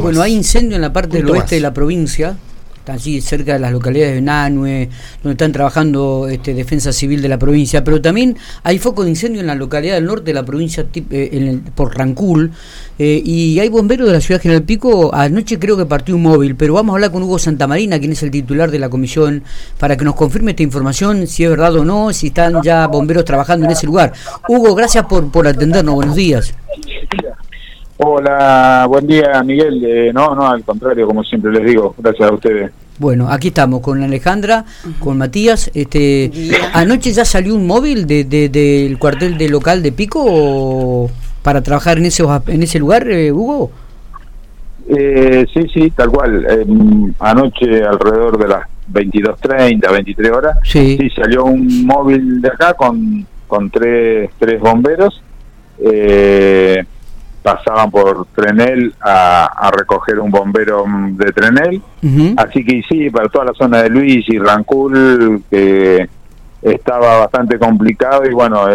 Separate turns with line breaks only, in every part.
Bueno, hay incendio en la parte del oeste de la provincia, allí cerca de las localidades de Nanue, donde están trabajando este, Defensa Civil de la provincia, pero también hay foco de incendio en la localidad del norte de la provincia, eh, en el, por Rancul, eh, y hay bomberos de la ciudad General Pico. Anoche creo que partió un móvil, pero vamos a hablar con Hugo Santamarina, quien es el titular de la comisión, para que nos confirme esta información, si es verdad o no, si están ya bomberos trabajando en ese lugar. Hugo, gracias por, por atendernos, buenos días.
Hola, buen día Miguel. Eh, no, no, al contrario, como siempre les digo, gracias a ustedes.
Bueno, aquí estamos con Alejandra, con Matías. Este, ¿Anoche ya salió un móvil de, del cuartel de local de Pico para trabajar en ese, en ese lugar, eh, Hugo?
Eh, sí, sí, tal cual. Em, anoche alrededor de las 22.30, 23 horas, sí. sí. salió un móvil de acá con, con tres, tres bomberos. Eh, pasaban por Trenel a, recoger un bombero de Trenel. Así que sí, para toda la zona de Luis y Rancul, que estaba bastante complicado y bueno,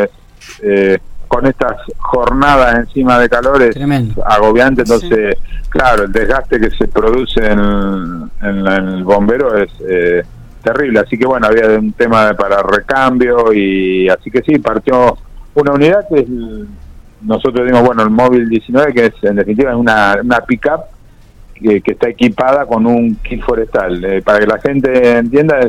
eh, con estas jornadas encima de calor es agobiante, entonces, claro, el desgaste que se produce en, el bombero es eh, terrible. Así que bueno, había un tema para recambio y así que sí, partió una unidad que es nosotros dimos, bueno, el móvil 19, que es en definitiva una, una pick-up que, está equipada con un kit forestal. Eh, para que la gente entienda,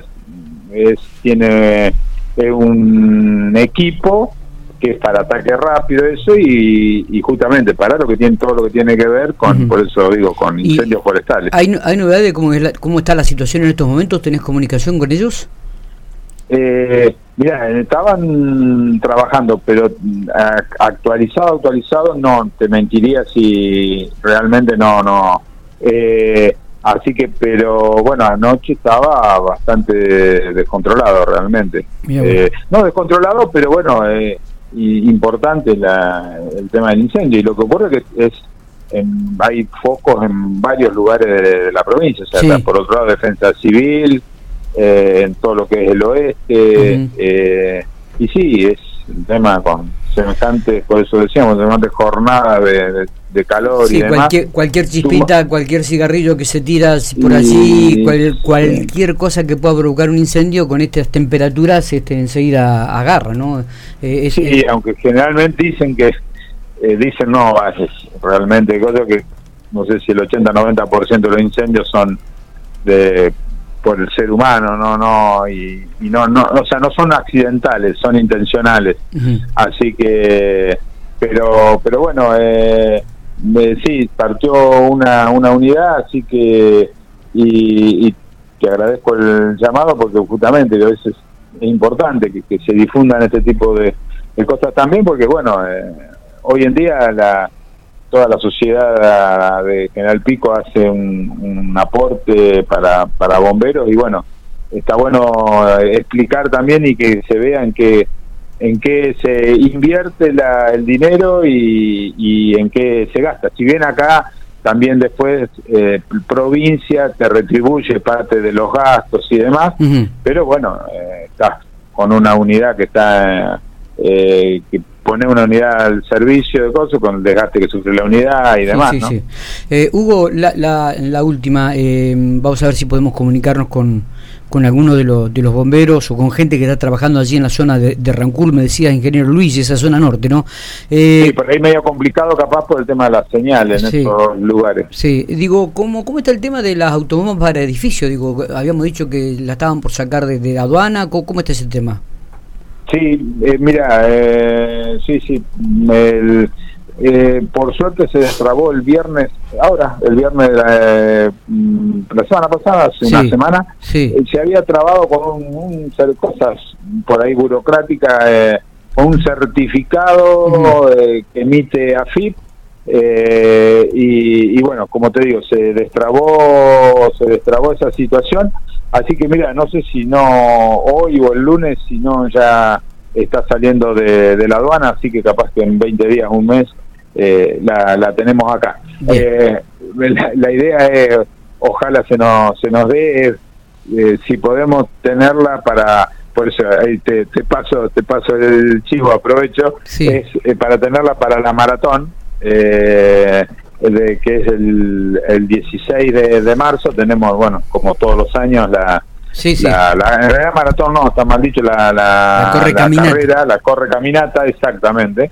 es, tiene un equipo que es para ataque rápido eso y, justamente para lo que tiene todo lo que tiene que ver con por eso digo con incendios forestales.
hay hay novedad de cómo es cómo está la situación en estos momentos tenés comunicación con ellos
eh, mira, estaban trabajando, pero mm, actualizado, actualizado, no, te mentiría si realmente no, no. Eh, así que, pero bueno, anoche estaba bastante descontrolado realmente. Eh, no descontrolado, pero bueno, eh, importante la, el tema del incendio. Y lo que ocurre es que es hay focos en varios lugares de, la provincia, o sea, por otro lado, defensa civil, eh, en todo lo que es el oeste. eh, y sí, es un tema con semejantes, por eso decíamos, semejante jornada de, de, calor y demás.
Cualquier, cualquier chispita, cualquier cigarrillo que se tira por allí, cualquier cosa que pueda provocar un incendio con estas temperaturas este, enseguida agarra, ¿no?
Eh, sí, aunque generalmente dicen que, eh, dicen no, es realmente, que no sé si el 80-90% de los incendios son de por el ser humano, no, no, y, no, no, o sea, no son accidentales, son intencionales. Así que, pero, pero bueno, eh, sí, partió una, una unidad, así que, y, te agradezco el llamado porque justamente a veces es importante que, se difundan este tipo de, cosas también, porque bueno, eh, hoy en día la toda la sociedad de General Pico hace un, aporte para, para bomberos y bueno, está bueno explicar también y que se vean que en qué se invierte la, el dinero y, en qué se gasta. Si bien acá también después eh, provincia te retribuye parte de los gastos y demás, pero bueno, eh, estás con una unidad que está eh, que poner una unidad al servicio de cosas con el desgaste que sufre la unidad y demás. Sí, sí,
eh, Hugo, la, la, última, eh, vamos a ver si podemos comunicarnos con, con alguno de, los, de los bomberos o con gente que está trabajando allí en la zona de, de Rancul, me decía ingeniero Luis, esa zona norte, ¿no?
Eh, sí, por ahí medio complicado capaz por el tema de las señales en esos lugares.
Sí, digo, ¿cómo, ¿cómo está el tema de las automóviles para edificios? Digo, habíamos dicho que la estaban por sacar de, aduana, ¿cómo, ¿cómo está ese tema?
Sí, eh, mira, eh, sí, sí, eh, por suerte se destrabó el viernes, ahora, el viernes de la, mm, semana pasada, hace una semana, se había trabado con un, un cosas por ahí burocráticas, con un certificado que emite AFIP, y, y, bueno, como te digo, se destrabó, se destrabó esa situación Así que mira, no sé si no hoy o el lunes, si no ya está saliendo de, la aduana, así que capaz que en 20 días, un mes, eh, la, tenemos acá. Eh, la, idea es, ojalá se nos, se nos dé, eh, si podemos tenerla para, por eso ahí te, paso te paso el chivo, aprovecho, es para tenerla para la maratón, de que es el, el 16 de, marzo, tenemos, bueno, como todos los años, la,
sí, sí.
la, la, maratón no, está mal dicho, la, la,
corre
carrera, la corre caminata, exactamente.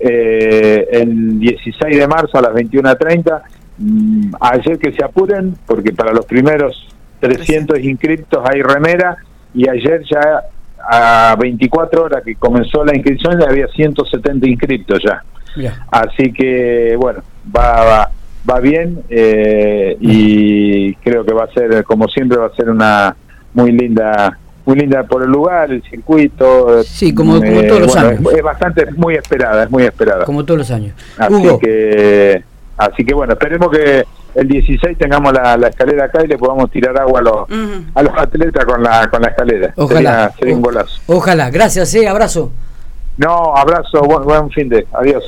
Eh, el 16 de marzo a las 21.30, mm, ayer que se apuren, porque para los primeros 300 inscriptos hay remera, y ayer ya a 24 horas que comenzó la inscripción ya había 170 inscriptos ya. Así que, bueno, va, va, bien eh, y creo que va a ser, como siempre, va a ser una muy linda muy linda por el lugar, el circuito.
Sí, como, eh, todos los años.
Es, bastante, muy esperada, es muy esperada.
Como todos los años.
Así que, así que bueno, esperemos que el 16 tengamos la, escalera acá y le podamos tirar agua a los, a los atletas con la, con la escalera.
Ojalá.
Sería, un golazo.
Ojalá. Gracias, eh, abrazo.
No, abrazo, buen, buen fin de. Adiós.